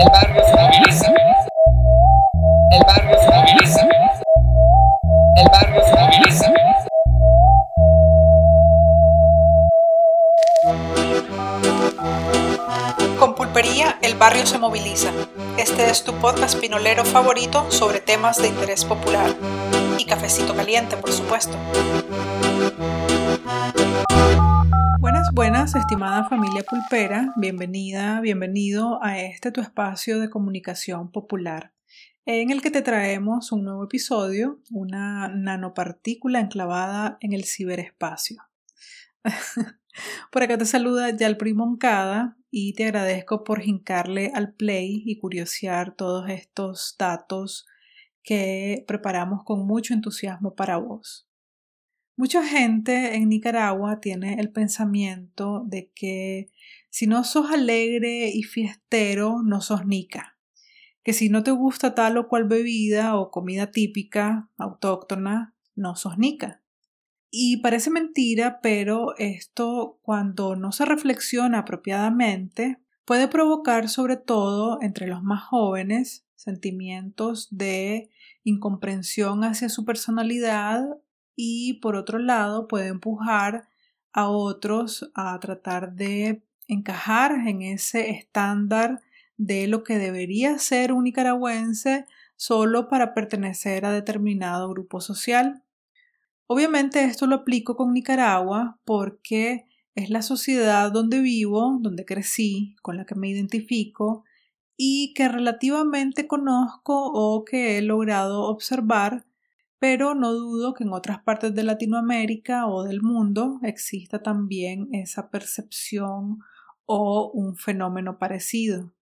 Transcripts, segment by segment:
El barrio se moviliza. El barrio se moviliza. El barrio se moviliza. Con Pulpería, el barrio se moviliza. Este es tu podcast pinolero favorito sobre temas de interés popular. Y cafecito caliente, por supuesto. Estimada familia pulpera. Bienvenida, bienvenido a este tu espacio de comunicación popular en el que te traemos un nuevo episodio, una nanopartícula enclavada en el ciberespacio. Por acá te saluda Yalpri Moncada y te agradezco por hincarle al play y curiosear todos estos datos que preparamos con mucho entusiasmo para vos. Mucha gente en Nicaragua tiene el pensamiento de que si no sos alegre y fiestero, no sos nica. Que si no te gusta tal o cual bebida o comida típica, autóctona, no sos nica. Y parece mentira, pero esto cuando no se reflexiona apropiadamente puede provocar sobre todo entre los más jóvenes sentimientos de incomprensión hacia su personalidad y por otro lado puede empujar a otros a tratar de encajar en ese estándar de lo que debería ser un nicaragüense solo para pertenecer a determinado grupo social. Obviamente esto lo aplico con Nicaragua porque es la sociedad donde vivo, donde crecí, con la que me identifico y que relativamente conozco o que he logrado observar, pero no dudo que en otras partes de Latinoamérica o del mundo exista también esa percepción o un fenómeno parecido.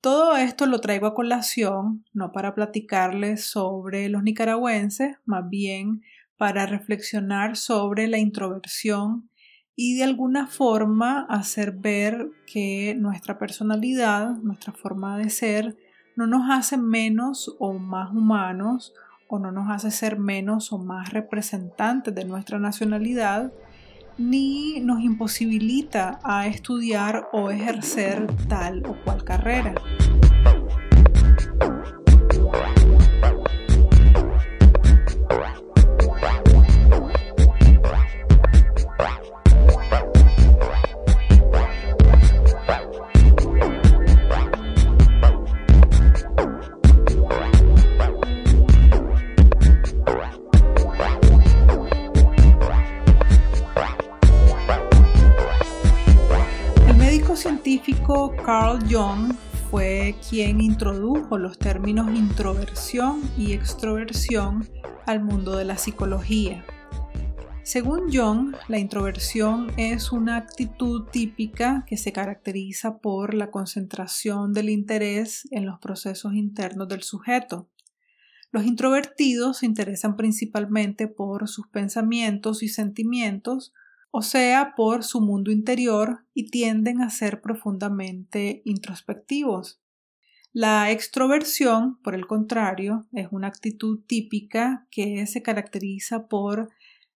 Todo esto lo traigo a colación, no para platicarles sobre los nicaragüenses, más bien para reflexionar sobre la introversión y de alguna forma hacer ver que nuestra personalidad, nuestra forma de ser, no nos hace menos o más humanos o no nos hace ser menos o más representantes de nuestra nacionalidad, ni nos imposibilita a estudiar o ejercer tal o cual carrera. Carl Jung fue quien introdujo los términos introversión y extroversión al mundo de la psicología. Según Jung, la introversión es una actitud típica que se caracteriza por la concentración del interés en los procesos internos del sujeto. Los introvertidos se interesan principalmente por sus pensamientos y sentimientos, o sea, por su mundo interior y tienden a ser profundamente introspectivos. La extroversión, por el contrario, es una actitud típica que se caracteriza por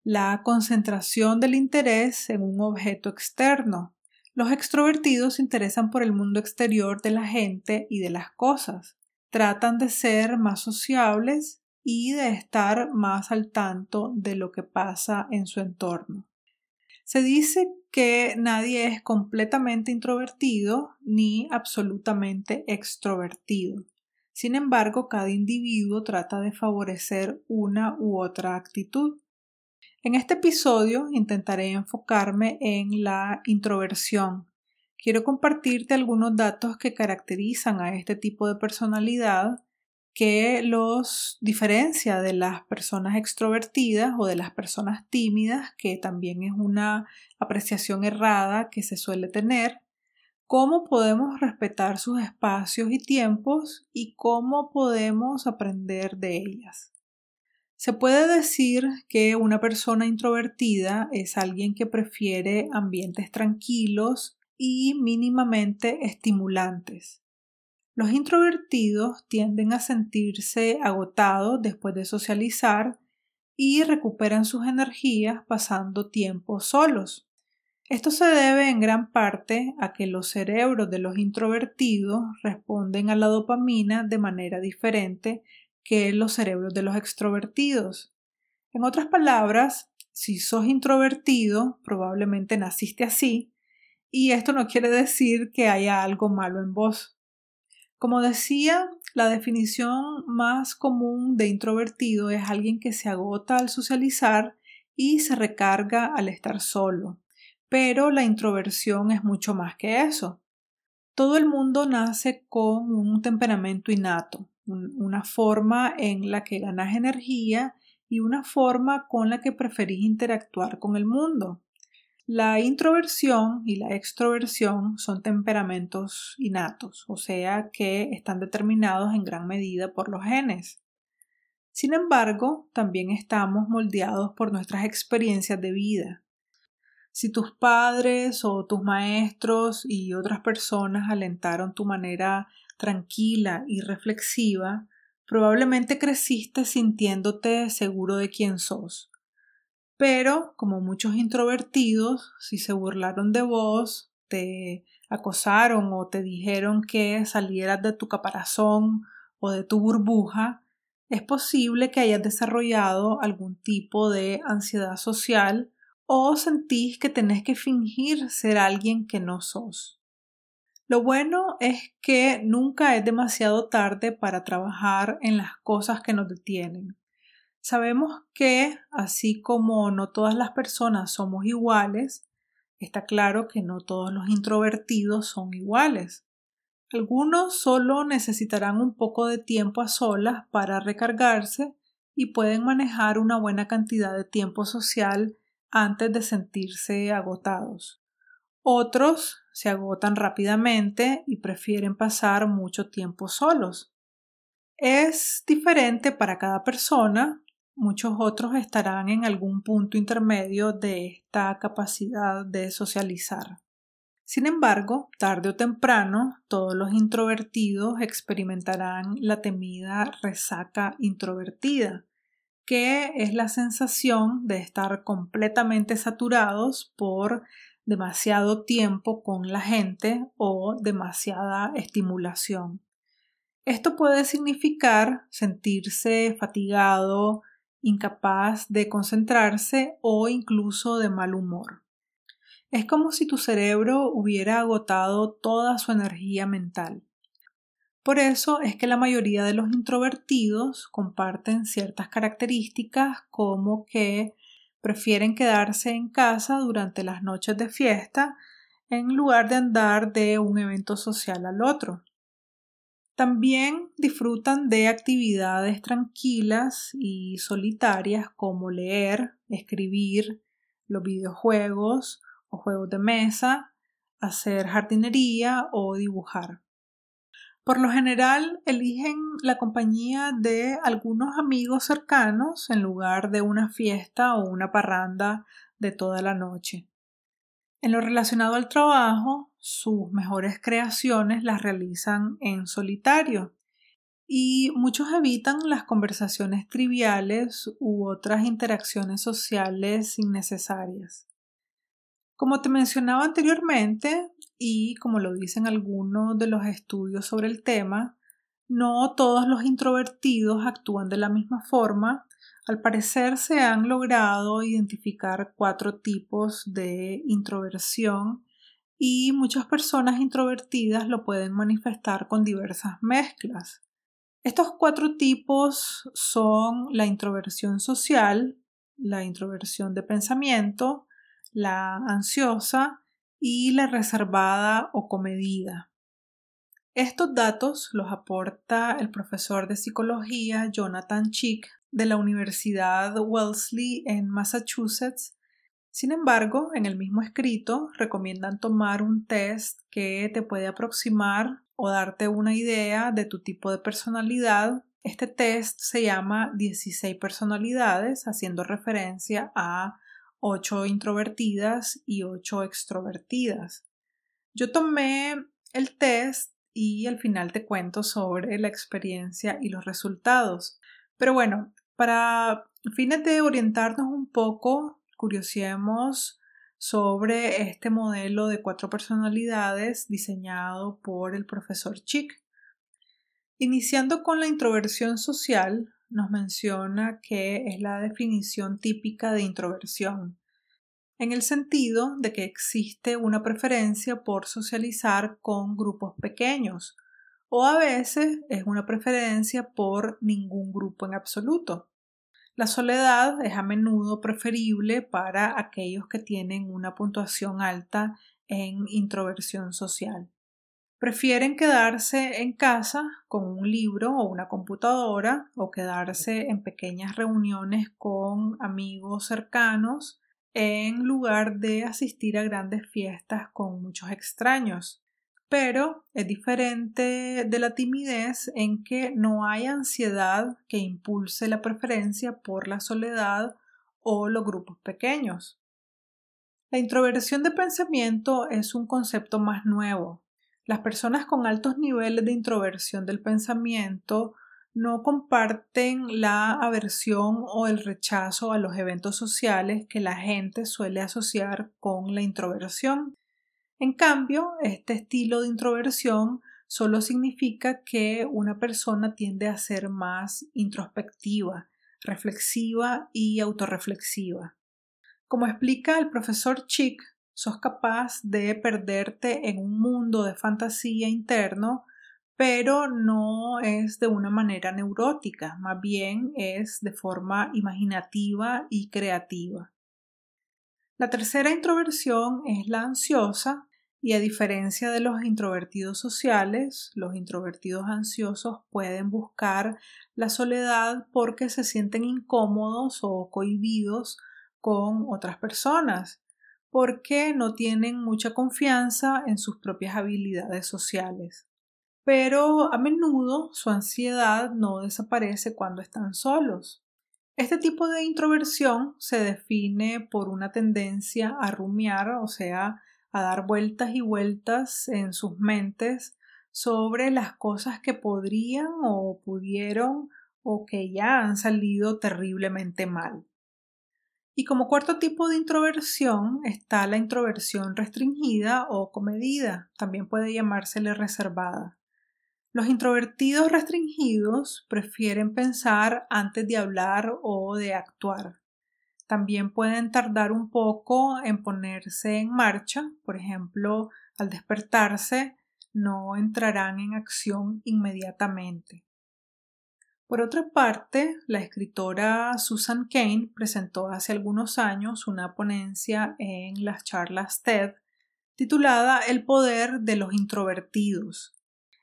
la concentración del interés en un objeto externo. Los extrovertidos se interesan por el mundo exterior de la gente y de las cosas. Tratan de ser más sociables y de estar más al tanto de lo que pasa en su entorno. Se dice que nadie es completamente introvertido ni absolutamente extrovertido. Sin embargo, cada individuo trata de favorecer una u otra actitud. En este episodio intentaré enfocarme en la introversión. Quiero compartirte algunos datos que caracterizan a este tipo de personalidad que los diferencia de las personas extrovertidas o de las personas tímidas, que también es una apreciación errada que se suele tener, cómo podemos respetar sus espacios y tiempos y cómo podemos aprender de ellas. Se puede decir que una persona introvertida es alguien que prefiere ambientes tranquilos y mínimamente estimulantes los introvertidos tienden a sentirse agotados después de socializar y recuperan sus energías pasando tiempo solos. Esto se debe en gran parte a que los cerebros de los introvertidos responden a la dopamina de manera diferente que los cerebros de los extrovertidos. En otras palabras, si sos introvertido, probablemente naciste así, y esto no quiere decir que haya algo malo en vos. Como decía, la definición más común de introvertido es alguien que se agota al socializar y se recarga al estar solo. Pero la introversión es mucho más que eso. Todo el mundo nace con un temperamento innato, una forma en la que ganas energía y una forma con la que preferís interactuar con el mundo. La introversión y la extroversión son temperamentos innatos, o sea que están determinados en gran medida por los genes. Sin embargo, también estamos moldeados por nuestras experiencias de vida. Si tus padres o tus maestros y otras personas alentaron tu manera tranquila y reflexiva, probablemente creciste sintiéndote seguro de quién sos. Pero, como muchos introvertidos, si se burlaron de vos, te acosaron o te dijeron que salieras de tu caparazón o de tu burbuja, es posible que hayas desarrollado algún tipo de ansiedad social o sentís que tenés que fingir ser alguien que no sos. Lo bueno es que nunca es demasiado tarde para trabajar en las cosas que nos detienen. Sabemos que, así como no todas las personas somos iguales, está claro que no todos los introvertidos son iguales. Algunos solo necesitarán un poco de tiempo a solas para recargarse y pueden manejar una buena cantidad de tiempo social antes de sentirse agotados. Otros se agotan rápidamente y prefieren pasar mucho tiempo solos. Es diferente para cada persona. Muchos otros estarán en algún punto intermedio de esta capacidad de socializar. Sin embargo, tarde o temprano, todos los introvertidos experimentarán la temida resaca introvertida, que es la sensación de estar completamente saturados por demasiado tiempo con la gente o demasiada estimulación. Esto puede significar sentirse fatigado, incapaz de concentrarse o incluso de mal humor. Es como si tu cerebro hubiera agotado toda su energía mental. Por eso es que la mayoría de los introvertidos comparten ciertas características como que prefieren quedarse en casa durante las noches de fiesta en lugar de andar de un evento social al otro. También disfrutan de actividades tranquilas y solitarias como leer, escribir, los videojuegos o juegos de mesa, hacer jardinería o dibujar. Por lo general eligen la compañía de algunos amigos cercanos en lugar de una fiesta o una parranda de toda la noche. En lo relacionado al trabajo, sus mejores creaciones las realizan en solitario y muchos evitan las conversaciones triviales u otras interacciones sociales innecesarias. Como te mencionaba anteriormente, y como lo dicen algunos de los estudios sobre el tema, no todos los introvertidos actúan de la misma forma. Al parecer se han logrado identificar cuatro tipos de introversión y muchas personas introvertidas lo pueden manifestar con diversas mezclas. Estos cuatro tipos son la introversión social, la introversión de pensamiento, la ansiosa y la reservada o comedida. Estos datos los aporta el profesor de psicología Jonathan Chick de la Universidad Wellesley en Massachusetts. Sin embargo, en el mismo escrito recomiendan tomar un test que te puede aproximar o darte una idea de tu tipo de personalidad. Este test se llama 16 personalidades, haciendo referencia a ocho introvertidas y ocho extrovertidas. Yo tomé el test y al final te cuento sobre la experiencia y los resultados. Pero bueno, para fines de orientarnos un poco, curiosemos sobre este modelo de cuatro personalidades diseñado por el profesor Chick. Iniciando con la introversión social, nos menciona que es la definición típica de introversión, en el sentido de que existe una preferencia por socializar con grupos pequeños, o a veces es una preferencia por ningún grupo en absoluto. La soledad es a menudo preferible para aquellos que tienen una puntuación alta en introversión social. Prefieren quedarse en casa con un libro o una computadora o quedarse en pequeñas reuniones con amigos cercanos en lugar de asistir a grandes fiestas con muchos extraños pero es diferente de la timidez en que no hay ansiedad que impulse la preferencia por la soledad o los grupos pequeños. La introversión de pensamiento es un concepto más nuevo. Las personas con altos niveles de introversión del pensamiento no comparten la aversión o el rechazo a los eventos sociales que la gente suele asociar con la introversión. En cambio, este estilo de introversión solo significa que una persona tiende a ser más introspectiva, reflexiva y autorreflexiva. Como explica el profesor Chick, sos capaz de perderte en un mundo de fantasía interno, pero no es de una manera neurótica, más bien es de forma imaginativa y creativa. La tercera introversión es la ansiosa, y a diferencia de los introvertidos sociales, los introvertidos ansiosos pueden buscar la soledad porque se sienten incómodos o cohibidos con otras personas, porque no tienen mucha confianza en sus propias habilidades sociales. Pero a menudo su ansiedad no desaparece cuando están solos. Este tipo de introversión se define por una tendencia a rumiar, o sea, a dar vueltas y vueltas en sus mentes sobre las cosas que podrían o pudieron o que ya han salido terriblemente mal. Y como cuarto tipo de introversión está la introversión restringida o comedida, también puede llamársele reservada. Los introvertidos restringidos prefieren pensar antes de hablar o de actuar. También pueden tardar un poco en ponerse en marcha, por ejemplo, al despertarse no entrarán en acción inmediatamente. Por otra parte, la escritora Susan Kane presentó hace algunos años una ponencia en las charlas TED titulada El poder de los introvertidos,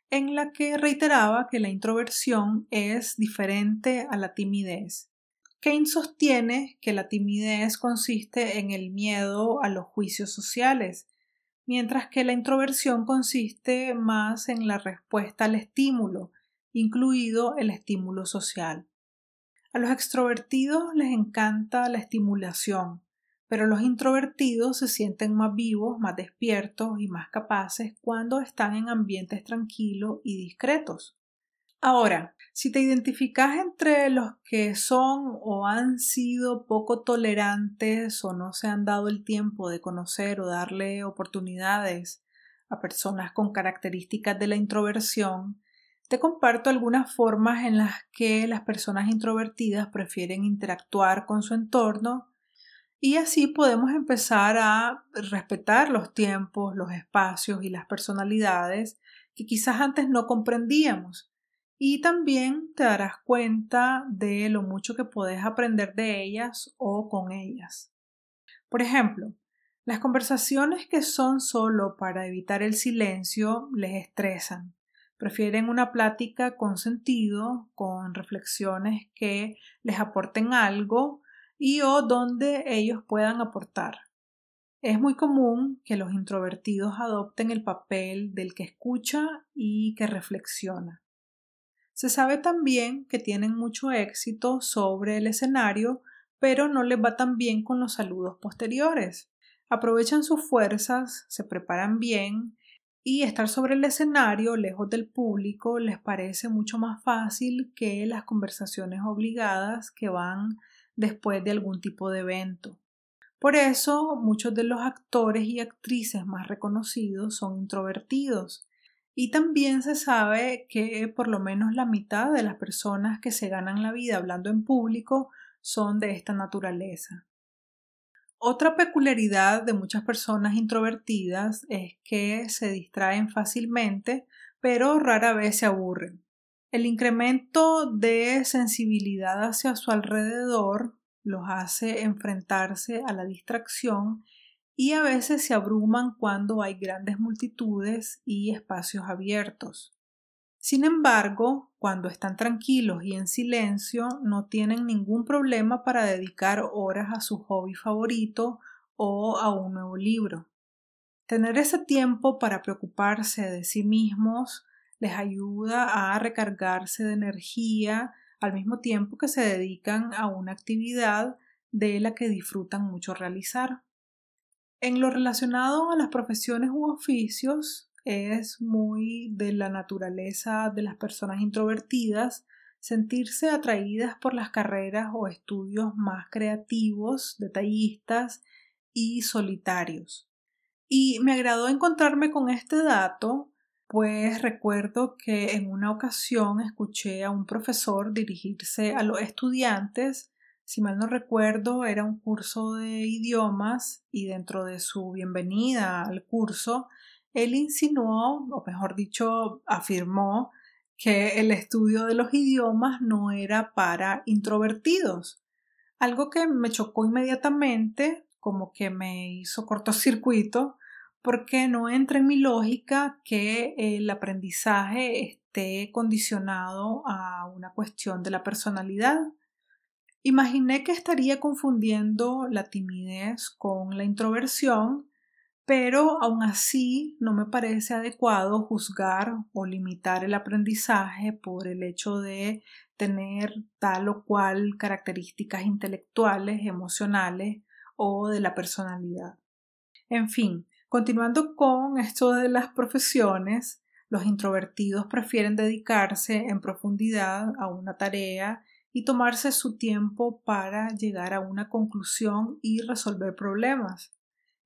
en la que reiteraba que la introversión es diferente a la timidez Kane sostiene que la timidez consiste en el miedo a los juicios sociales, mientras que la introversión consiste más en la respuesta al estímulo, incluido el estímulo social. A los extrovertidos les encanta la estimulación, pero los introvertidos se sienten más vivos, más despiertos y más capaces cuando están en ambientes tranquilos y discretos. Ahora, si te identificas entre los que son o han sido poco tolerantes o no se han dado el tiempo de conocer o darle oportunidades a personas con características de la introversión, te comparto algunas formas en las que las personas introvertidas prefieren interactuar con su entorno y así podemos empezar a respetar los tiempos, los espacios y las personalidades que quizás antes no comprendíamos y también te darás cuenta de lo mucho que puedes aprender de ellas o con ellas. Por ejemplo, las conversaciones que son solo para evitar el silencio les estresan. Prefieren una plática con sentido, con reflexiones que les aporten algo y o donde ellos puedan aportar. Es muy común que los introvertidos adopten el papel del que escucha y que reflexiona. Se sabe también que tienen mucho éxito sobre el escenario, pero no les va tan bien con los saludos posteriores. Aprovechan sus fuerzas, se preparan bien y estar sobre el escenario, lejos del público, les parece mucho más fácil que las conversaciones obligadas que van después de algún tipo de evento. Por eso muchos de los actores y actrices más reconocidos son introvertidos. Y también se sabe que por lo menos la mitad de las personas que se ganan la vida hablando en público son de esta naturaleza. Otra peculiaridad de muchas personas introvertidas es que se distraen fácilmente, pero rara vez se aburren. El incremento de sensibilidad hacia su alrededor los hace enfrentarse a la distracción y a veces se abruman cuando hay grandes multitudes y espacios abiertos. Sin embargo, cuando están tranquilos y en silencio, no tienen ningún problema para dedicar horas a su hobby favorito o a un nuevo libro. Tener ese tiempo para preocuparse de sí mismos les ayuda a recargarse de energía al mismo tiempo que se dedican a una actividad de la que disfrutan mucho realizar. En lo relacionado a las profesiones u oficios, es muy de la naturaleza de las personas introvertidas sentirse atraídas por las carreras o estudios más creativos, detallistas y solitarios. Y me agradó encontrarme con este dato, pues recuerdo que en una ocasión escuché a un profesor dirigirse a los estudiantes, si mal no recuerdo era un curso de idiomas y dentro de su bienvenida al curso él insinuó, o mejor dicho, afirmó que el estudio de los idiomas no era para introvertidos, algo que me chocó inmediatamente, como que me hizo cortocircuito, porque no entra en mi lógica que el aprendizaje esté condicionado a una cuestión de la personalidad. Imaginé que estaría confundiendo la timidez con la introversión pero aún así no me parece adecuado juzgar o limitar el aprendizaje por el hecho de tener tal o cual características intelectuales, emocionales o de la personalidad. En fin, continuando con esto de las profesiones, los introvertidos prefieren dedicarse en profundidad a una tarea y tomarse su tiempo para llegar a una conclusión y resolver problemas.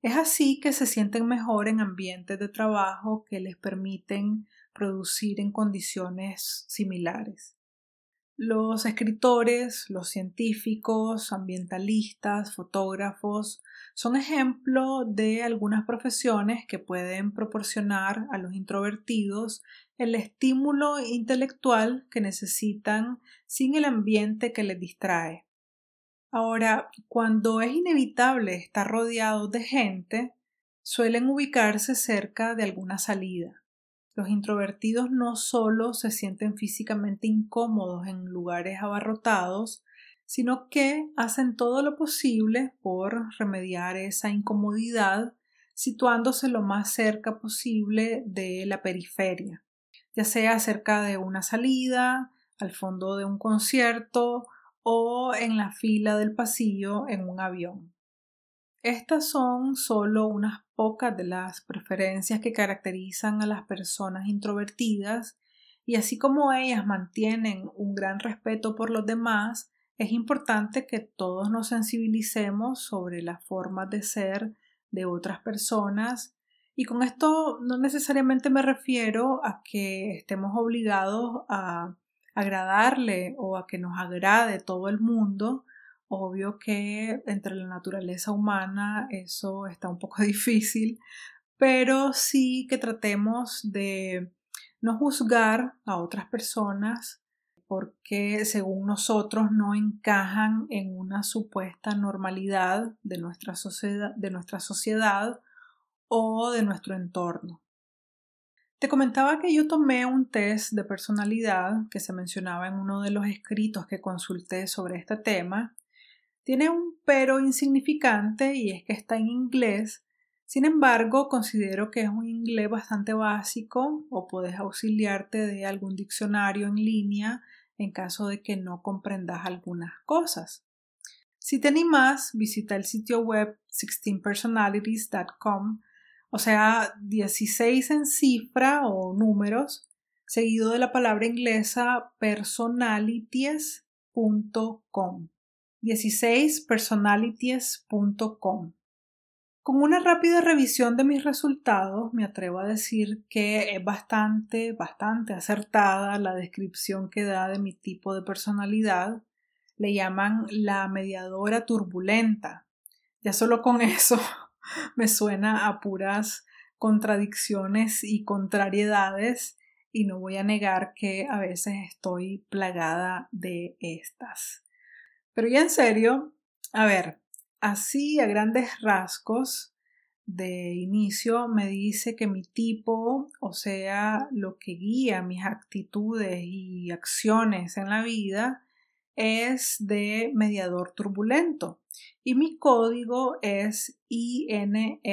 Es así que se sienten mejor en ambientes de trabajo que les permiten producir en condiciones similares. Los escritores, los científicos, ambientalistas, fotógrafos son ejemplo de algunas profesiones que pueden proporcionar a los introvertidos el estímulo intelectual que necesitan sin el ambiente que les distrae. Ahora, cuando es inevitable estar rodeado de gente, suelen ubicarse cerca de alguna salida. Los introvertidos no solo se sienten físicamente incómodos en lugares abarrotados, sino que hacen todo lo posible por remediar esa incomodidad situándose lo más cerca posible de la periferia, ya sea cerca de una salida, al fondo de un concierto o en la fila del pasillo en un avión. Estas son solo unas pocas de las preferencias que caracterizan a las personas introvertidas y así como ellas mantienen un gran respeto por los demás, es importante que todos nos sensibilicemos sobre las formas de ser de otras personas. Y con esto no necesariamente me refiero a que estemos obligados a agradarle o a que nos agrade todo el mundo, obvio que entre la naturaleza humana eso está un poco difícil, pero sí que tratemos de no juzgar a otras personas porque según nosotros no encajan en una supuesta normalidad de nuestra sociedad, o de nuestro entorno. Te comentaba que yo tomé un test de personalidad que se mencionaba en uno de los escritos que consulté sobre este tema. Tiene un pero insignificante y es que está en inglés. Sin embargo, considero que es un inglés bastante básico o puedes auxiliarte de algún diccionario en línea en caso de que no comprendas algunas cosas. Si te animas, visita el sitio web 16personalities.com o sea, 16 en cifra o números, seguido de la palabra inglesa personalities.com. 16personalities.com. Con una rápida revisión de mis resultados, me atrevo a decir que es bastante, bastante acertada la descripción que da de mi tipo de personalidad. Le llaman la mediadora turbulenta. Ya solo con eso me suena a puras contradicciones y contrariedades y no voy a negar que a veces estoy plagada de estas. Pero ya en serio, a ver, así a grandes rasgos de inicio me dice que mi tipo, o sea, lo que guía mis actitudes y acciones en la vida, es de mediador turbulento. Y mi código es INFP-T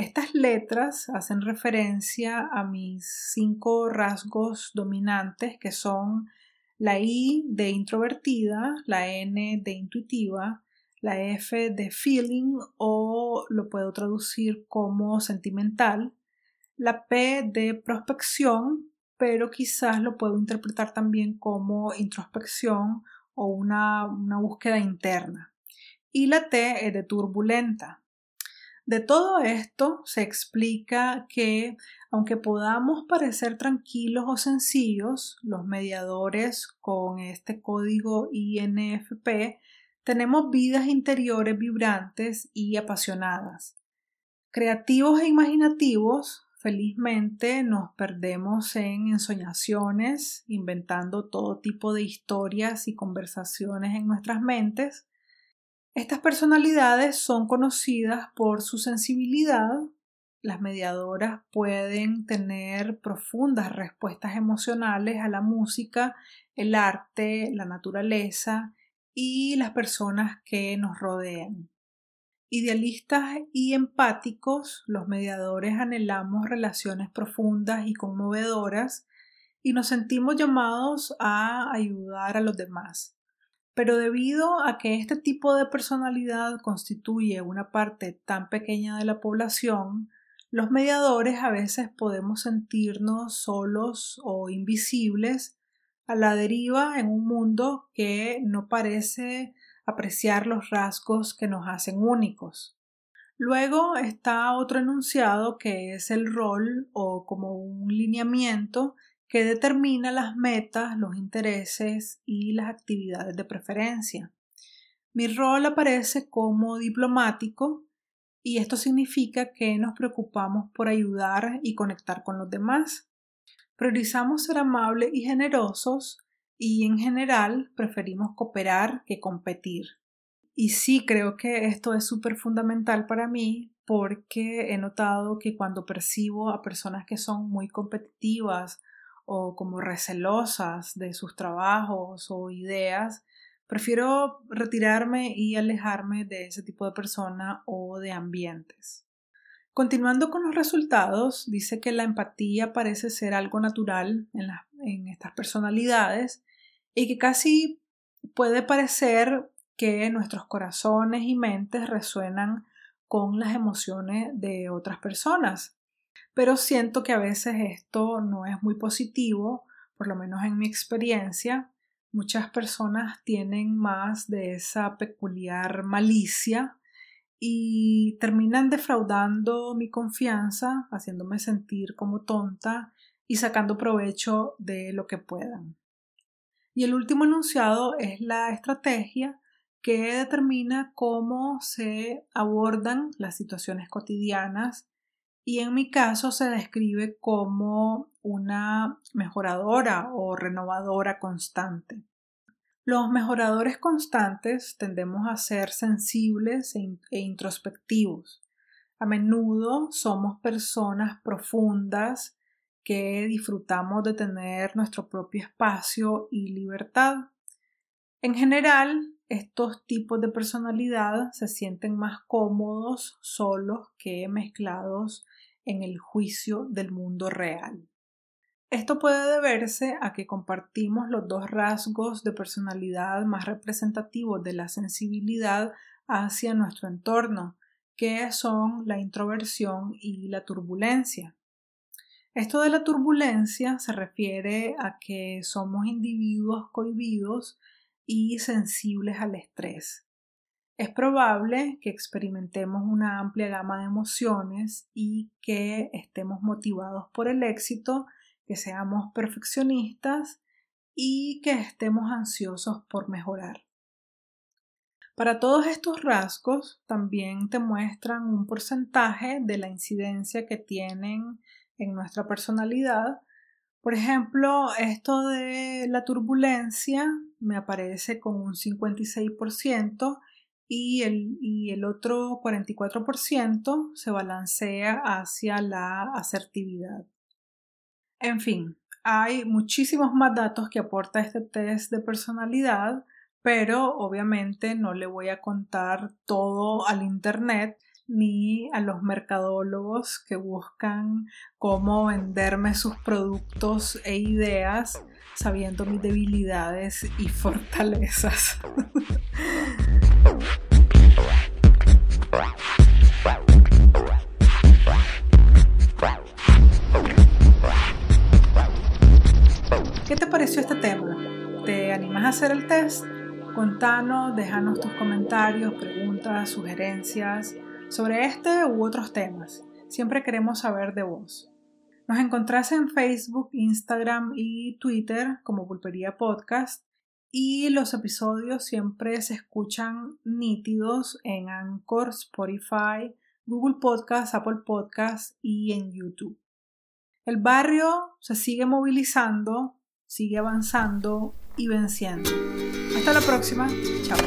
estas letras hacen referencia a mis cinco rasgos dominantes que son la I de introvertida, la N de intuitiva, la F de feeling o lo puedo traducir como sentimental, la P de prospección, pero quizás lo puedo interpretar también como introspección o una, una búsqueda interna. Y la T de turbulenta. De todo esto se explica que, aunque podamos parecer tranquilos o sencillos, los mediadores con este código INFP tenemos vidas interiores vibrantes y apasionadas. Creativos e imaginativos, felizmente nos perdemos en ensoñaciones, inventando todo tipo de historias y conversaciones en nuestras mentes, estas personalidades son conocidas por su sensibilidad. Las mediadoras pueden tener profundas respuestas emocionales a la música, el arte, la naturaleza y las personas que nos rodean. Idealistas y empáticos, los mediadores anhelamos relaciones profundas y conmovedoras y nos sentimos llamados a ayudar a los demás. Pero debido a que este tipo de personalidad constituye una parte tan pequeña de la población, los mediadores a veces podemos sentirnos solos o invisibles a la deriva en un mundo que no parece apreciar los rasgos que nos hacen únicos. Luego está otro enunciado que es el rol o como un lineamiento que determina las metas, los intereses y las actividades de preferencia. Mi rol aparece como diplomático y esto significa que nos preocupamos por ayudar y conectar con los demás. Priorizamos ser amables y generosos y en general preferimos cooperar que competir. Y sí creo que esto es súper fundamental para mí porque he notado que cuando percibo a personas que son muy competitivas o como recelosas de sus trabajos o ideas, prefiero retirarme y alejarme de ese tipo de persona o de ambientes. Continuando con los resultados, dice que la empatía parece ser algo natural en, en estas personalidades y que casi puede parecer que nuestros corazones y mentes resuenan con las emociones de otras personas pero siento que a veces esto no es muy positivo, por lo menos en mi experiencia. Muchas personas tienen más de esa peculiar malicia y terminan defraudando mi confianza, haciéndome sentir como tonta y sacando provecho de lo que puedan. Y el último enunciado es la estrategia que determina cómo se abordan las situaciones cotidianas y en mi caso se describe como una mejoradora o renovadora constante. Los mejoradores constantes tendemos a ser sensibles e, e, introspectivos. A menudo somos personas profundas que disfrutamos de tener nuestro propio espacio y libertad. En general, estos tipos de personalidad se sienten más cómodos solos que mezclados en el juicio del mundo real. Esto puede deberse a que compartimos los dos rasgos de personalidad más representativos de la sensibilidad hacia nuestro entorno, que son la introversión y la turbulencia. Esto de la turbulencia se refiere a que somos individuos cohibidos y sensibles al estrés. Es probable que experimentemos una amplia gama de emociones y que estemos motivados por el éxito, que seamos perfeccionistas y que estemos ansiosos por mejorar. Para todos estos rasgos también te muestran un porcentaje de la incidencia que tienen en nuestra personalidad. Por ejemplo, esto de la turbulencia me aparece con un 56% y el, y el otro 44% se balancea hacia la asertividad. En fin, hay muchísimos más datos que aporta este test de personalidad pero obviamente no le voy a contar todo al Internet ni a los mercadólogos que buscan cómo venderme sus productos e ideas sabiendo mis debilidades y fortalezas. Hacer el test? Contanos, déjanos tus comentarios, preguntas, sugerencias sobre este u otros temas. Siempre queremos saber de vos. Nos encontrás en Facebook, Instagram y Twitter como Pulpería Podcast y los episodios siempre se escuchan nítidos en Anchor, Spotify, Google Podcast, Apple Podcast y en YouTube. El barrio se sigue movilizando, sigue avanzando y venciendo. Hasta la próxima. Chao.